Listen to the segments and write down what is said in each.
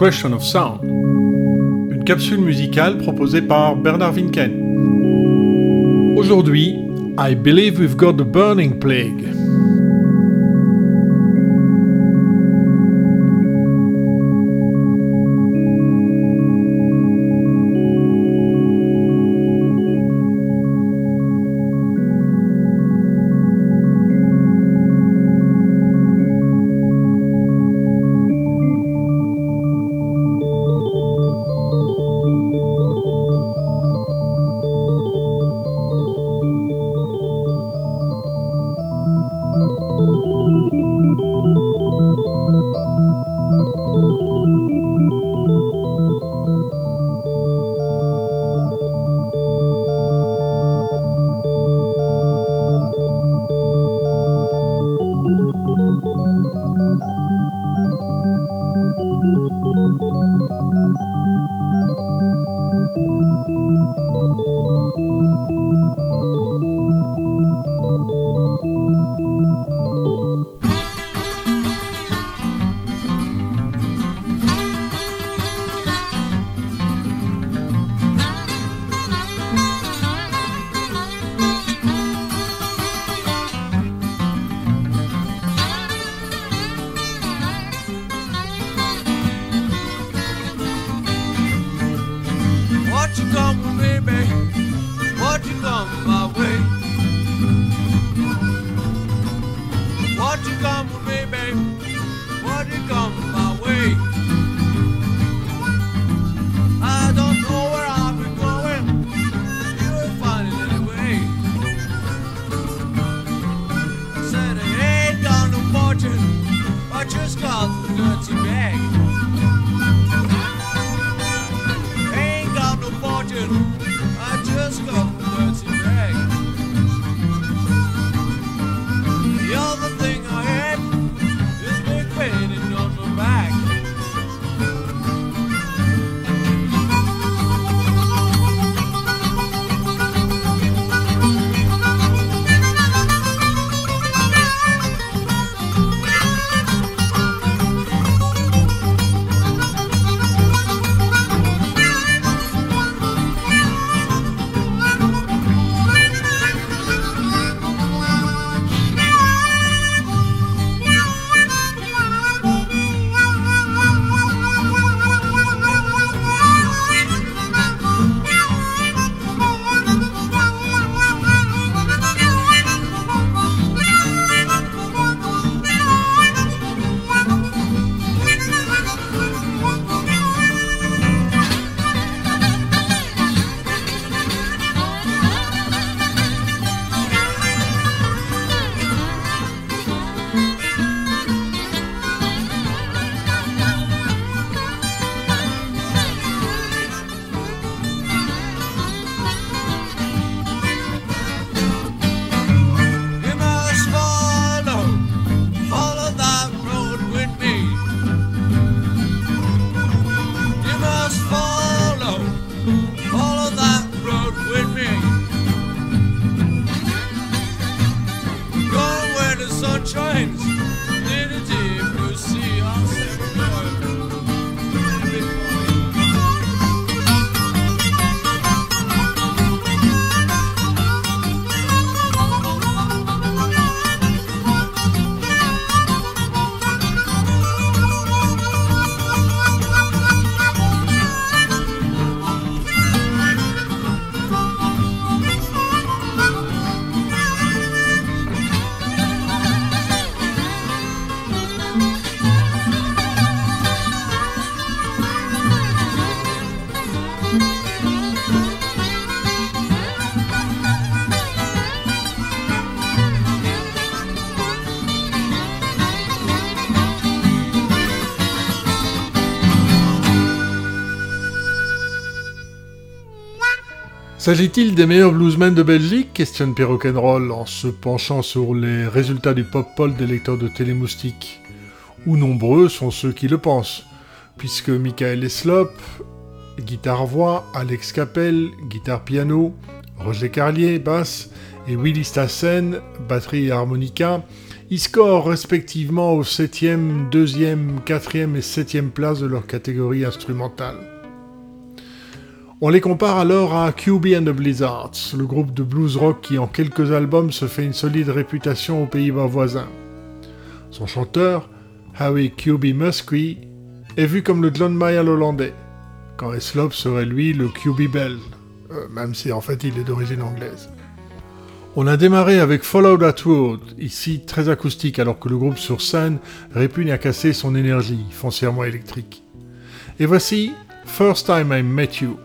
Question of Sound, une capsule musicale proposée par Bernard Winken. Aujourd'hui, I Believe We've Got the Burning Plague. S'agit-il des meilleurs bluesmen de Belgique? Questionne Roll en se penchant sur les résultats du pop-pol des lecteurs de Télémoustique. Ou nombreux sont ceux qui le pensent, puisque Michael Eslop, guitare-voix, Alex Capel, guitare-piano, Roger Carlier, basse, et Willy Stassen, batterie et harmonica, Ils scorent respectivement aux 7e, 2e, 4e et 7e places de leur catégorie instrumentale. On les compare alors à QB and the Blizzards, le groupe de blues rock qui en quelques albums se fait une solide réputation aux Pays-Bas voisins. Son chanteur, Howie QB Muskie, est vu comme le John Mayall hollandais, quand Eslop serait lui le QB Bell, euh, même si en fait il est d'origine anglaise. On a démarré avec Follow That Road, ici très acoustique alors que le groupe sur scène répugne à casser son énergie, foncièrement électrique. Et voici First Time I Met You.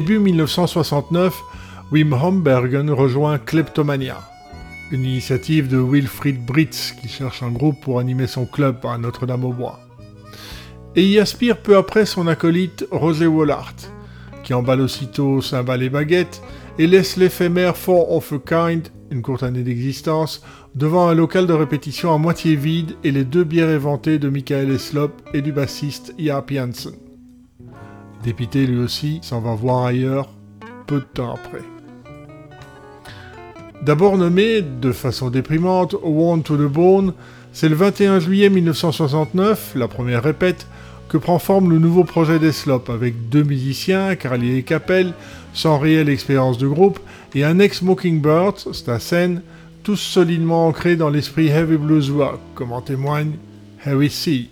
Début 1969, Wim Hombergen rejoint Kleptomania, une initiative de Wilfried Britz qui cherche un groupe pour animer son club à Notre-Dame-au-Bois. Et y aspire peu après son acolyte Rosé Wallart, qui emballe aussitôt cymbales et baguettes et laisse l'éphémère Four of a Kind, une courte année d'existence, devant un local de répétition à moitié vide et les deux bières éventées de Michael Eslop et du bassiste Jaap Janssen. Dépité lui aussi s'en va voir ailleurs peu de temps après. D'abord nommé, de façon déprimante, Worn to the Bone, c'est le 21 juillet 1969, la première répète, que prend forme le nouveau projet d'Eslop avec deux musiciens, Carly et Capel, sans réelle expérience de groupe, et un ex-Mockingbird, Stassen, tous solidement ancrés dans l'esprit heavy blues rock, comme en témoigne Harry C.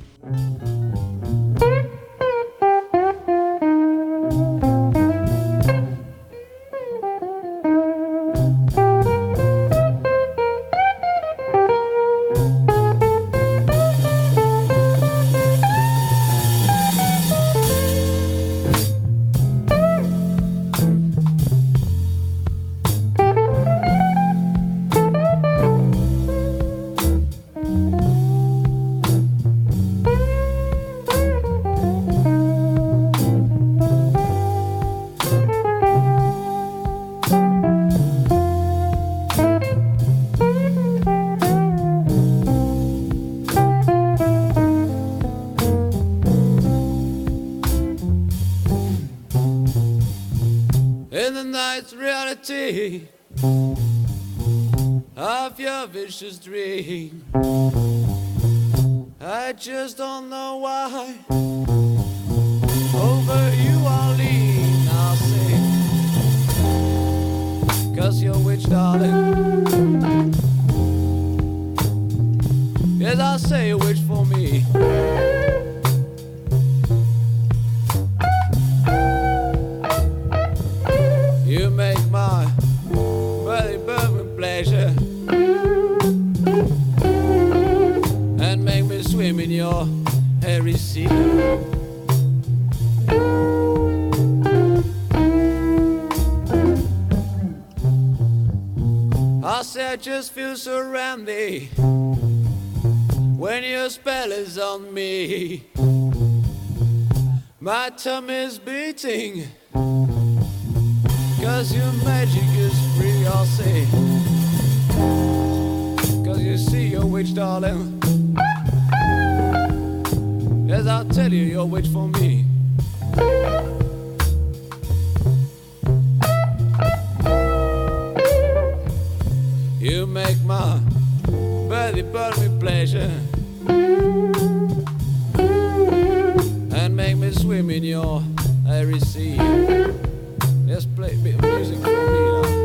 beating, cause your magic is free, I'll say. Cause you see, your witch, darling. Yes, I'll tell you, you're witch for me. You make my body burn with pleasure and make me swim in your airy sea. Just play a bit of music for me now.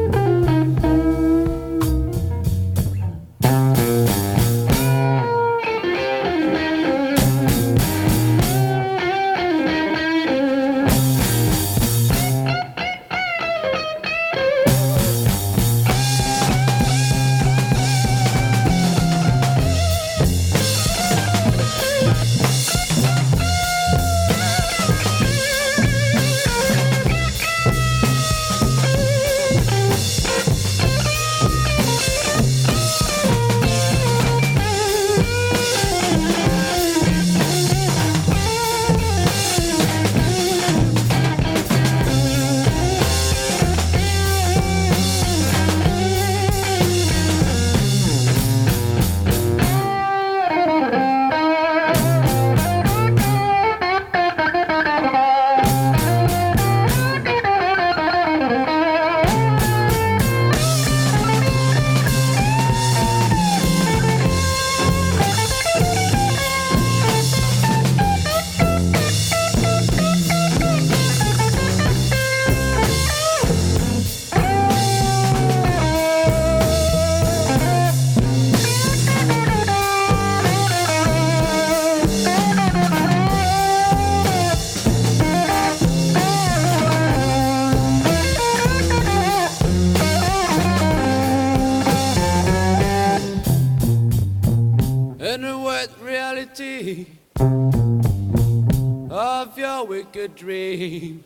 Your wicked dream.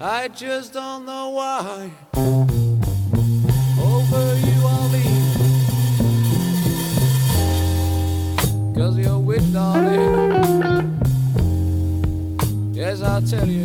I just don't know why. Over you all lean. Cause you're with darling. Yes, I'll tell you,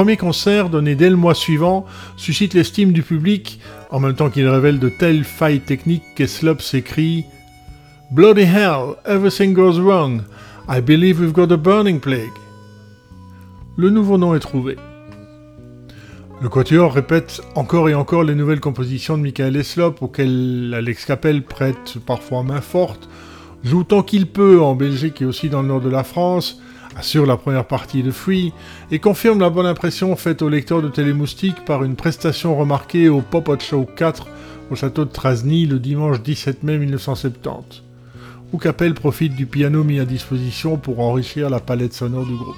premier concert, donné dès le mois suivant, suscite l'estime du public, en même temps qu'il révèle de telles failles techniques qu'Eslop s'écrie Bloody hell, everything goes wrong. I believe we've got a burning plague. Le nouveau nom est trouvé. Le Quatuor répète encore et encore les nouvelles compositions de Michael Eslop, auxquelles Alex Capel prête parfois main forte, joue tant qu'il peut en Belgique et aussi dans le nord de la France, assure la première partie de Free et confirme la bonne impression faite au lecteur de Télémoustique par une prestation remarquée au Pop Hot Show 4 au château de Trasny le dimanche 17 mai 1970, où Capel profite du piano mis à disposition pour enrichir la palette sonore du groupe.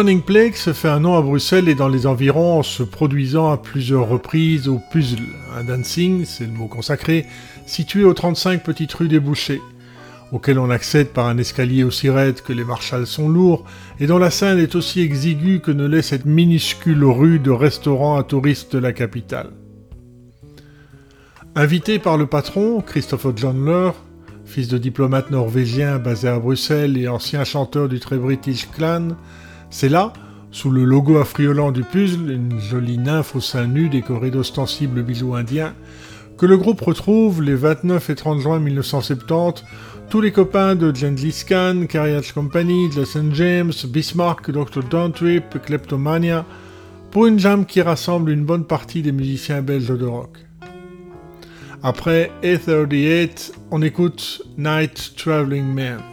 Burning Plague se fait un nom à Bruxelles et dans les environs en se produisant à plusieurs reprises au Puzzle, un dancing, c'est le mot consacré, situé aux 35 petites rues des Bouchers, auquel on accède par un escalier aussi raide que les marshals sont lourds, et dont la scène est aussi exiguë que ne l'est cette minuscule rue de restaurants à touristes de la capitale. Invité par le patron, Christopher Johnler, fils de diplomate norvégien basé à Bruxelles et ancien chanteur du très british clan, c'est là, sous le logo affriolant du puzzle, une jolie nymphe au sein nu décorée d'ostensibles bijoux indiens, que le groupe retrouve les 29 et 30 juin 1970 tous les copains de Gently Khan, Carriage Company, Jason James, Bismarck, Dr. Downtrip, Kleptomania, pour une jam qui rassemble une bonne partie des musiciens belges de rock. Après A38, on écoute Night Traveling Man.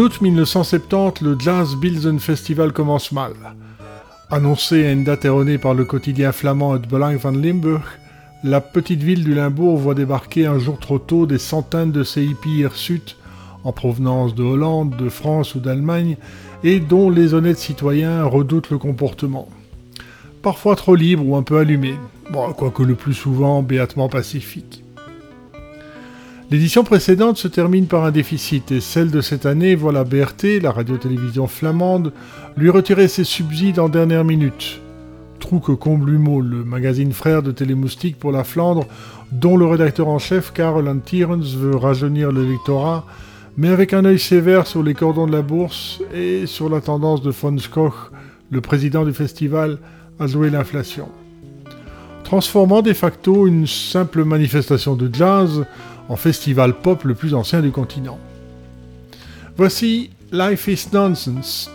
Août 1970, le Jazz Bilzen Festival commence mal. Annoncé à une date erronée par le quotidien flamand Het Belang van Limburg, la petite ville du Limbourg voit débarquer un jour trop tôt des centaines de hirsutes en provenance de Hollande, de France ou d'Allemagne, et dont les honnêtes citoyens redoutent le comportement. Parfois trop libre ou un peu allumé, quoique le plus souvent béatement pacifique. L'édition précédente se termine par un déficit et celle de cette année voit la BRT, la radio-télévision flamande, lui retirer ses subsides en dernière minute. Trou que comble Humo, le magazine frère de Télémoustique pour la Flandre, dont le rédacteur en chef Karel Antierens veut rajeunir l'électorat, mais avec un œil sévère sur les cordons de la bourse et sur la tendance de von Skoch, le président du festival, à jouer l'inflation. Transformant de facto une simple manifestation de jazz en festival pop le plus ancien du continent. Voici Life is Nonsense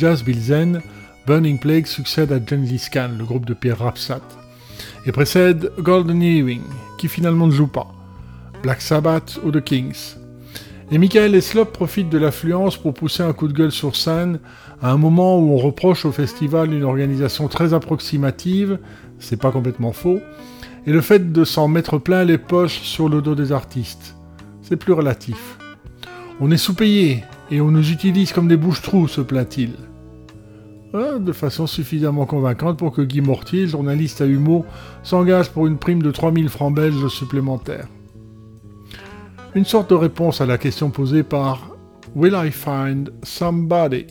jazz Bilzen, Burning Plague succède à Gengis Khan, le groupe de Pierre Rapsat, et précède Golden Earring, qui finalement ne joue pas, Black Sabbath ou The Kings. Et Michael Eslop profite de l'affluence pour pousser un coup de gueule sur scène à un moment où on reproche au festival une organisation très approximative, c'est pas complètement faux, et le fait de s'en mettre plein les poches sur le dos des artistes. C'est plus relatif. On est sous-payé et on nous utilise comme des bouches-trous, se plaint-il. Ah, de façon suffisamment convaincante pour que Guy Mortier, journaliste à Humo, s'engage pour une prime de 3000 francs belges supplémentaires. Une sorte de réponse à la question posée par Will I find somebody?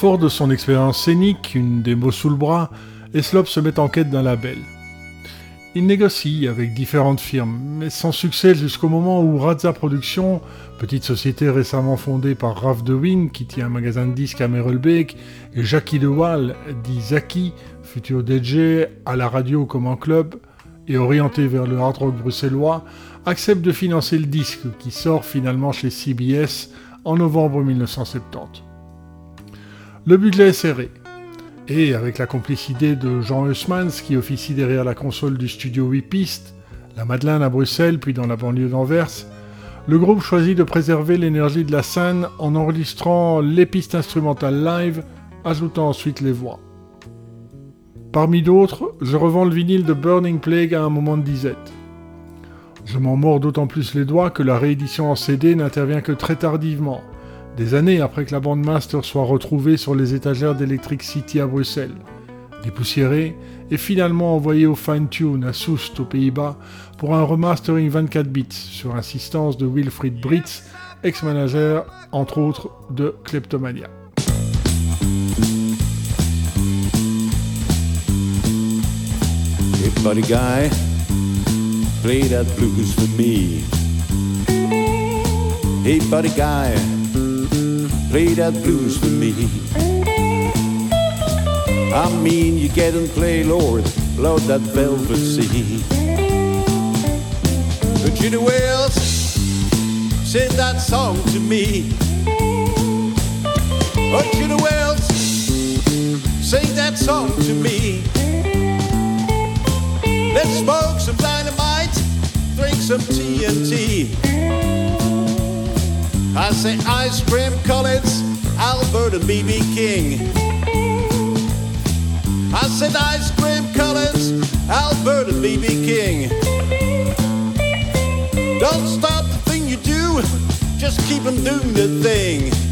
Fort de son expérience scénique, une démo sous le bras, Eslop se met en quête d'un label. Il négocie avec différentes firmes, mais sans succès jusqu'au moment où Raza Productions, petite société récemment fondée par Raph DeWin, qui tient un magasin de disques à Merelbeek, et Jackie DeWall, dit Zaki, futur DJ à la radio comme en club, et orienté vers le hard rock bruxellois, accepte de financer le disque, qui sort finalement chez CBS en novembre 1970. Le budget est serré. Et avec la complicité de Jean Hussmans, qui officie derrière la console du studio 8 pistes, la Madeleine à Bruxelles puis dans la banlieue d'Anvers, le groupe choisit de préserver l'énergie de la scène en enregistrant les pistes instrumentales live, ajoutant ensuite les voix. Parmi d'autres, je revends le vinyle de Burning Plague à un moment de disette. Je m'en mords d'autant plus les doigts que la réédition en CD n'intervient que très tardivement, des années après que la bande master soit retrouvée sur les étagères d'Electric City à Bruxelles, dépoussiérée et finalement envoyée au Fine Tune à Soest aux Pays-Bas pour un remastering 24 bits sur insistance de Wilfried Britz, ex-manager entre autres de Kleptomania. Play that blues for me. I mean, you get and play, Lord, Lord, that velvet sea. But you know else, sing that song to me. But you know else, sing that song to me. Let's smoke some dynamite, drink some TNT. I say ice cream Collins, Albert and BB King. I said ice cream Collins, Albert and BB King. Don't stop the thing you do, just keep on doing the thing.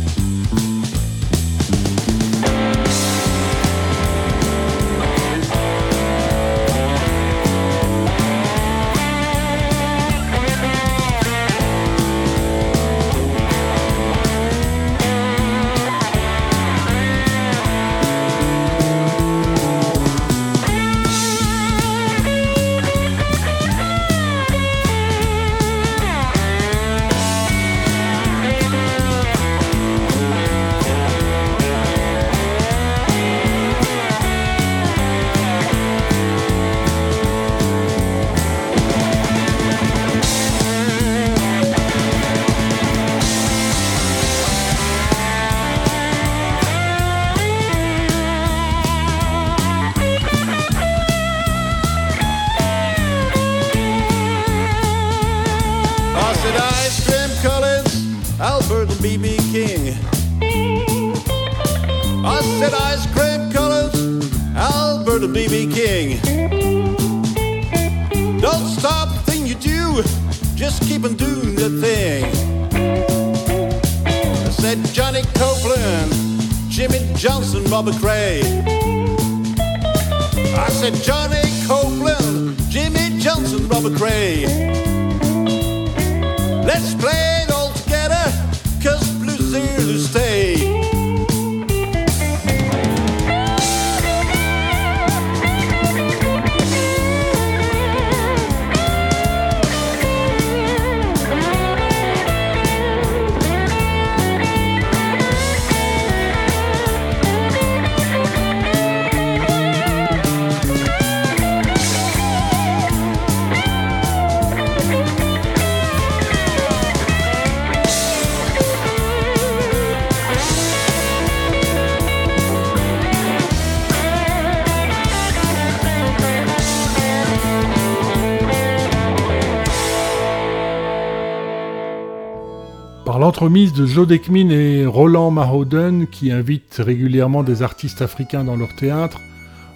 L'entremise de Joe Dekmin et Roland Mahowden, qui invitent régulièrement des artistes africains dans leur théâtre,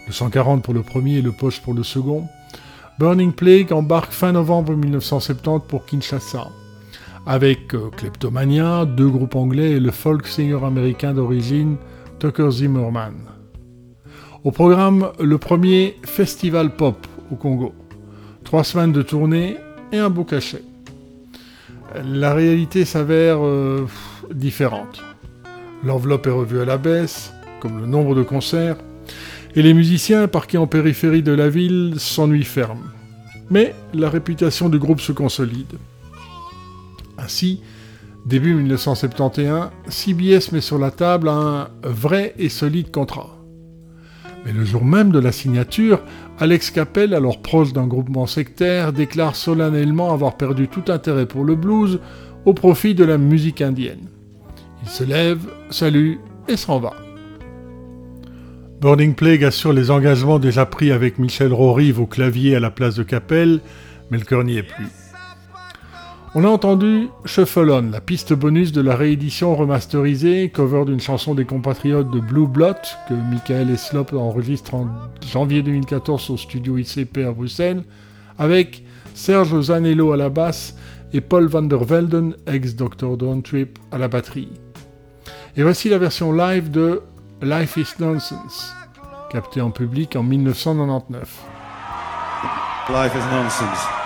le 140 pour le premier et le Poche pour le second, Burning Plague embarque fin novembre 1970 pour Kinshasa, avec euh, Kleptomania, deux groupes anglais et le folk singer américain d'origine Tucker Zimmerman. Au programme, le premier Festival Pop au Congo. Trois semaines de tournée et un beau cachet. La réalité s'avère euh, différente. L'enveloppe est revue à la baisse, comme le nombre de concerts, et les musiciens parqués en périphérie de la ville s'ennuient ferme. Mais la réputation du groupe se consolide. Ainsi, début 1971, CBS met sur la table un vrai et solide contrat. Mais le jour même de la signature, Alex Capel, alors proche d'un groupement sectaire, déclare solennellement avoir perdu tout intérêt pour le blues au profit de la musique indienne. Il se lève, salue et s'en va. Burning Plague assure les engagements déjà pris avec Michel Rorive au clavier à la place de Capel, mais le cœur n'y est plus. On a entendu Shuffle On, la piste bonus de la réédition remasterisée, cover d'une chanson des compatriotes de Blue Blot, que Michael Eslop enregistre en janvier 2014 au studio ICP à Bruxelles, avec Serge Zanello à la basse et Paul van der Velden, ex-Dr. Don Trip, à la batterie. Et voici la version live de Life is Nonsense, capté en public en 1999. Life is nonsense.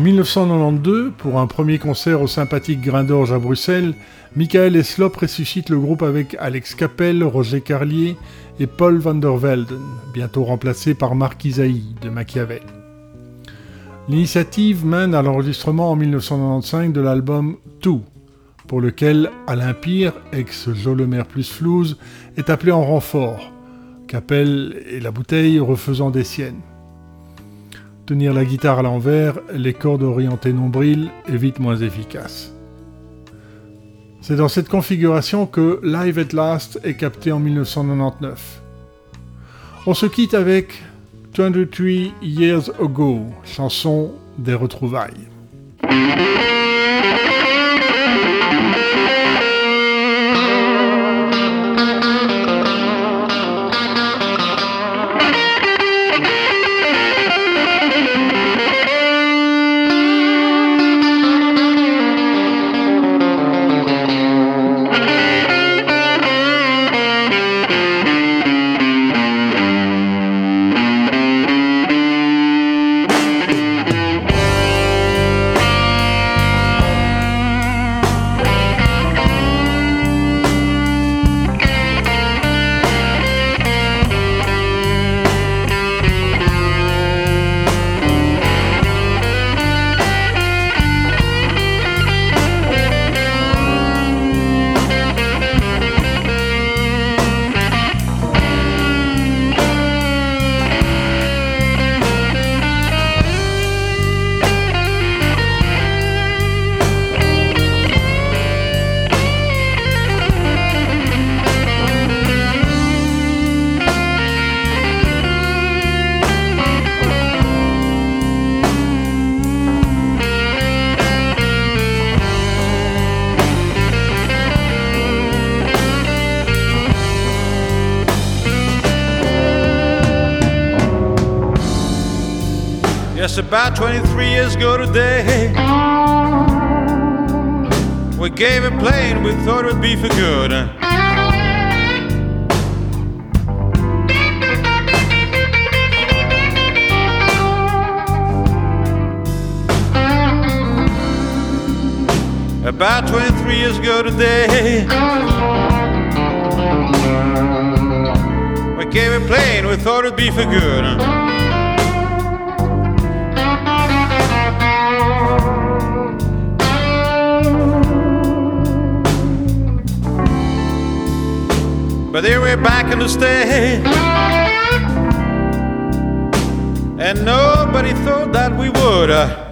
En 1992, pour un premier concert au sympathique Grain d'Orge à Bruxelles, Michael Eslop ressuscite le groupe avec Alex Capel, Roger Carlier et Paul van der Velden, bientôt remplacé par Marc Isaïe de Machiavel. L'initiative mène à l'enregistrement en 1995 de l'album Tout, pour lequel Alain Pire, ex-Jolomer plus Flouze, est appelé en renfort, Capel et la bouteille refaisant des siennes. Tenir la guitare à l'envers, les cordes orientées nombril est vite moins efficace. C'est dans cette configuration que Live at Last est capté en 1999. On se quitte avec 23 Years Ago, chanson des retrouvailles. We thought it would be for good. About 23 years ago today, we came a plane we thought it'd be for good. Back in the state. And nobody thought that we would. uh.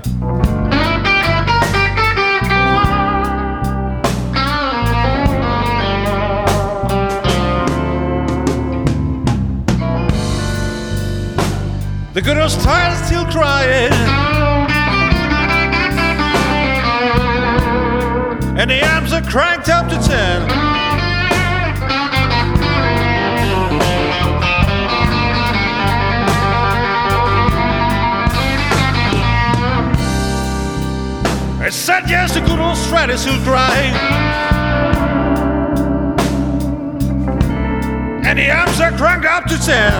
The good old still crying. And the amps are cranked up to ten. I said yes, the good old strat is still. And the amps are cranked up to ten.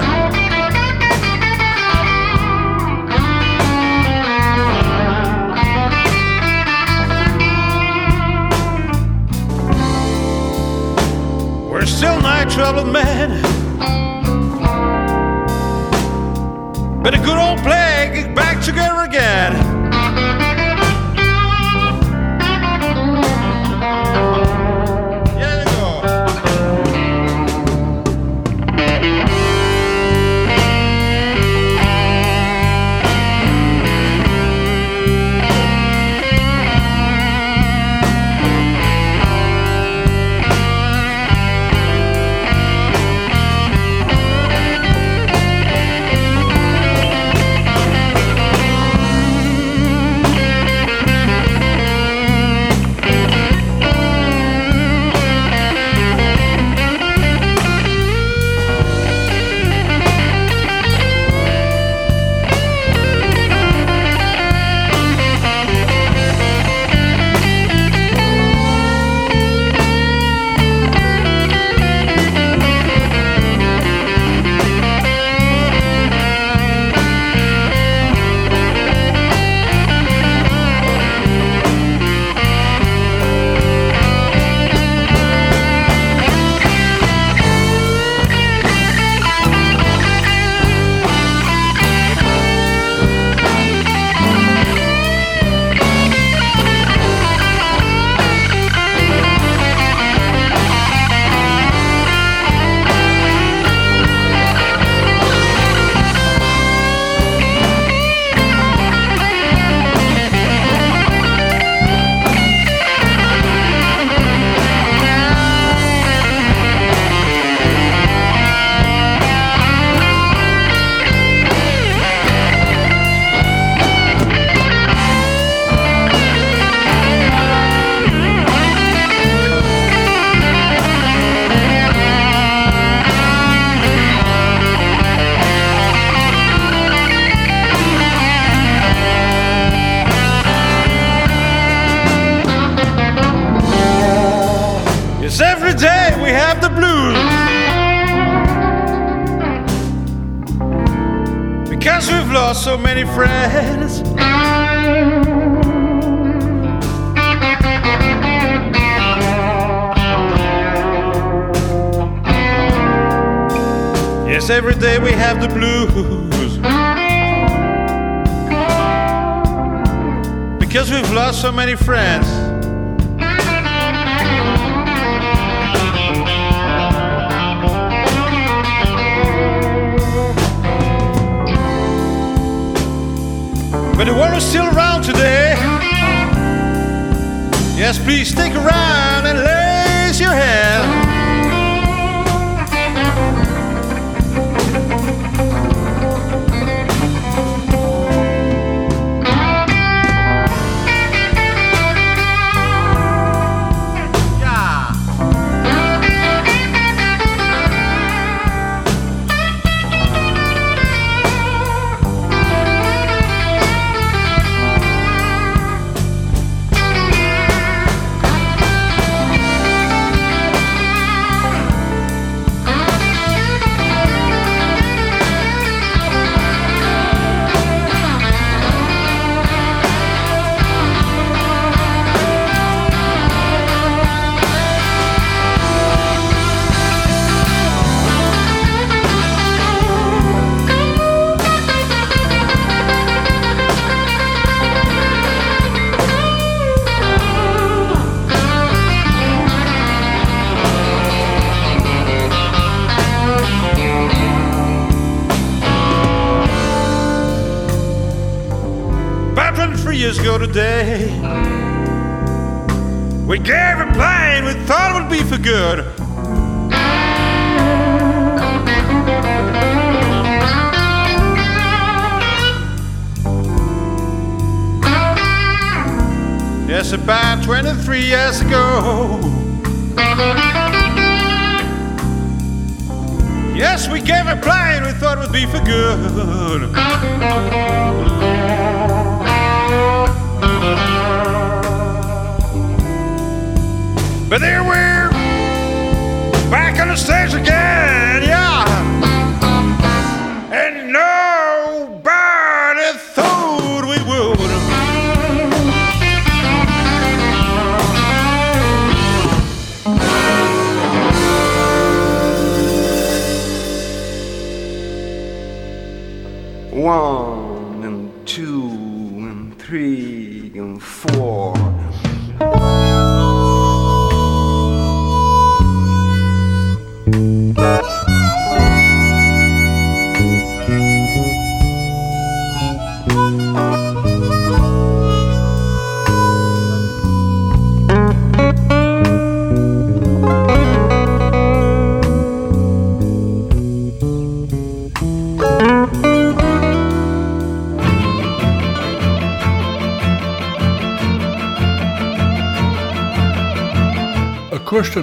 We're still night troubled men. But a good old plague back together again. Please stick around and raise your hand. Yes, we gave a plane we thought it would be for good. But there we're back on the stage again, yeah. And nobody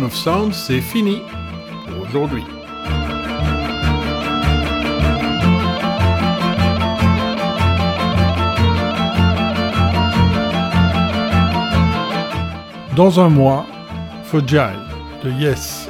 Of Sound, c'est fini pour aujourd'hui. Dans un mois, Fojai de Yes.